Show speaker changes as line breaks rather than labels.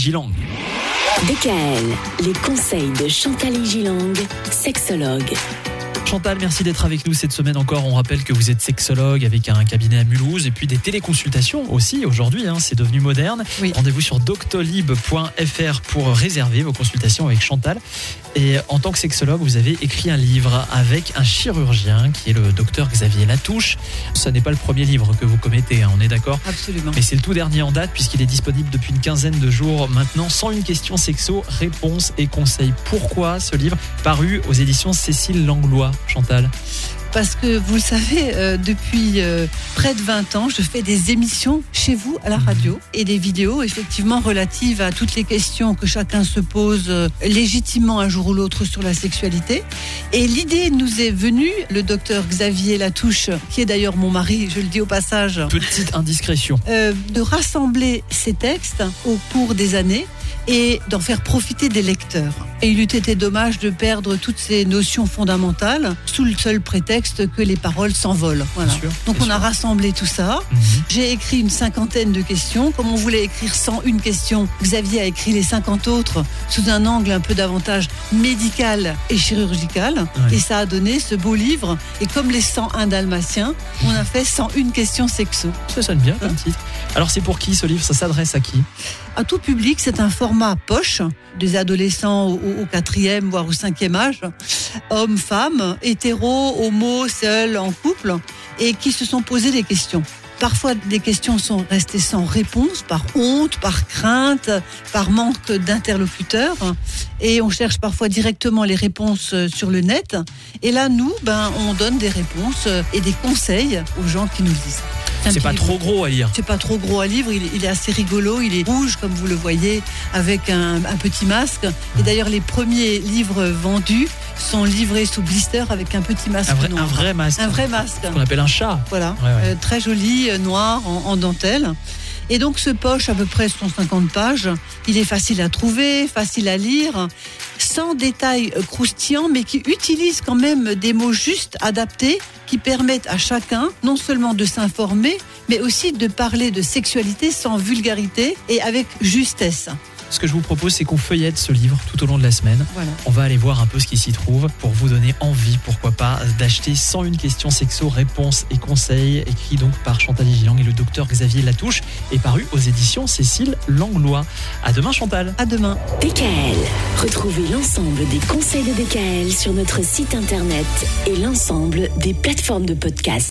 Gilang.
Les conseils de Chantal Gilang, sexologue.
Chantal, merci d'être avec nous cette semaine encore. On rappelle que vous êtes sexologue avec un cabinet à Mulhouse et puis des téléconsultations aussi aujourd'hui. Hein, c'est devenu moderne.
Oui.
Rendez-vous sur doctolib.fr pour réserver vos consultations avec Chantal. Et en tant que sexologue, vous avez écrit un livre avec un chirurgien qui est le docteur Xavier Latouche. Ce n'est pas le premier livre que vous commettez, hein, on est d'accord
Absolument.
mais c'est le tout dernier en date puisqu'il est disponible depuis une quinzaine de jours maintenant, sans une question sexo, réponses et conseils. Pourquoi ce livre paru aux éditions Cécile Langlois, Chantal
Parce que vous le savez, euh, depuis euh, près de 20 ans, je fais des émissions chez vous à la
Mhm.
radio et des vidéos effectivement relatives à toutes les questions que chacun se pose euh, légitimement un jour ou l'autre sur la sexualité. Et l'idée nous est venue, le docteur Xavier Latouche, qui est d'ailleurs mon mari, je le dis au passage,
Petite indiscrétion.
de rassembler ces textes au cours des années et d'en faire profiter des lecteurs. Et il eût été dommage de perdre toutes ces notions fondamentales sous le seul prétexte que les paroles s'envolent. Voilà.
Bien sûr,
Donc on a rassemblé tout ça.
Mhm.
J'ai écrit une cinquantaine de questions. Comme on voulait écrire 101 questions, Xavier a écrit les 50 autres sous un angle un peu davantage médical et chirurgical.
Ouais.
Et ça a donné ce beau livre. Et comme les 101 dalmatiens, on a fait 101 questions sexo.
Ça sonne bien comme titre. Alors c'est pour qui ce livre? Ça s'adresse à qui?
À tout public, c'est un format poche, des adolescents au, au- quatrième, voire au cinquième âge, hommes, femmes, hétéros, homos, seuls, en couple, et qui se sont posé des questions. Parfois, des questions sont restées sans réponse, par honte, par crainte, par manque d'interlocuteurs. Et on cherche parfois directement les réponses sur le net. Et là, nous, ben, on donne des réponses et des conseils aux gens qui nous disent.
C'est pas trop gros à lire.
c'est pas trop gros à livre, il est, il est assez rigolo, il est rouge comme vous le voyez, avec un, un petit masque. Et d'ailleurs, les premiers livres vendus sont livrés sous blister avec un petit masque
Un vrai,
noir.
un vrai masque.
Un vrai masque.
Qu'on appelle un chat.
Voilà,
Ouais, ouais.
Euh, très joli, euh, noir, en, en dentelle. Et donc ce poche, à peu près 150 pages, il est facile à trouver, facile à lire, sans détails croustillants, mais qui utilise quand même des mots justes, adaptés, qui permettent à chacun non seulement de s'informer, mais aussi de parler de sexualité sans vulgarité et avec justesse.
Ce que je vous propose, c'est qu'on feuillette ce livre tout au long de la semaine.
Voilà.
On va aller voir un peu ce qui s'y trouve pour vous donner envie, pourquoi pas, d'acheter 101 questions sexo, réponses et conseils, écrit donc par Chantal Gilang et le docteur Xavier Latouche, et paru aux éditions Cécile Langlois. À demain, Chantal.
À demain.
DKL. Retrouvez l'ensemble des conseils de DKL sur notre site internet et l'ensemble des plateformes de podcast.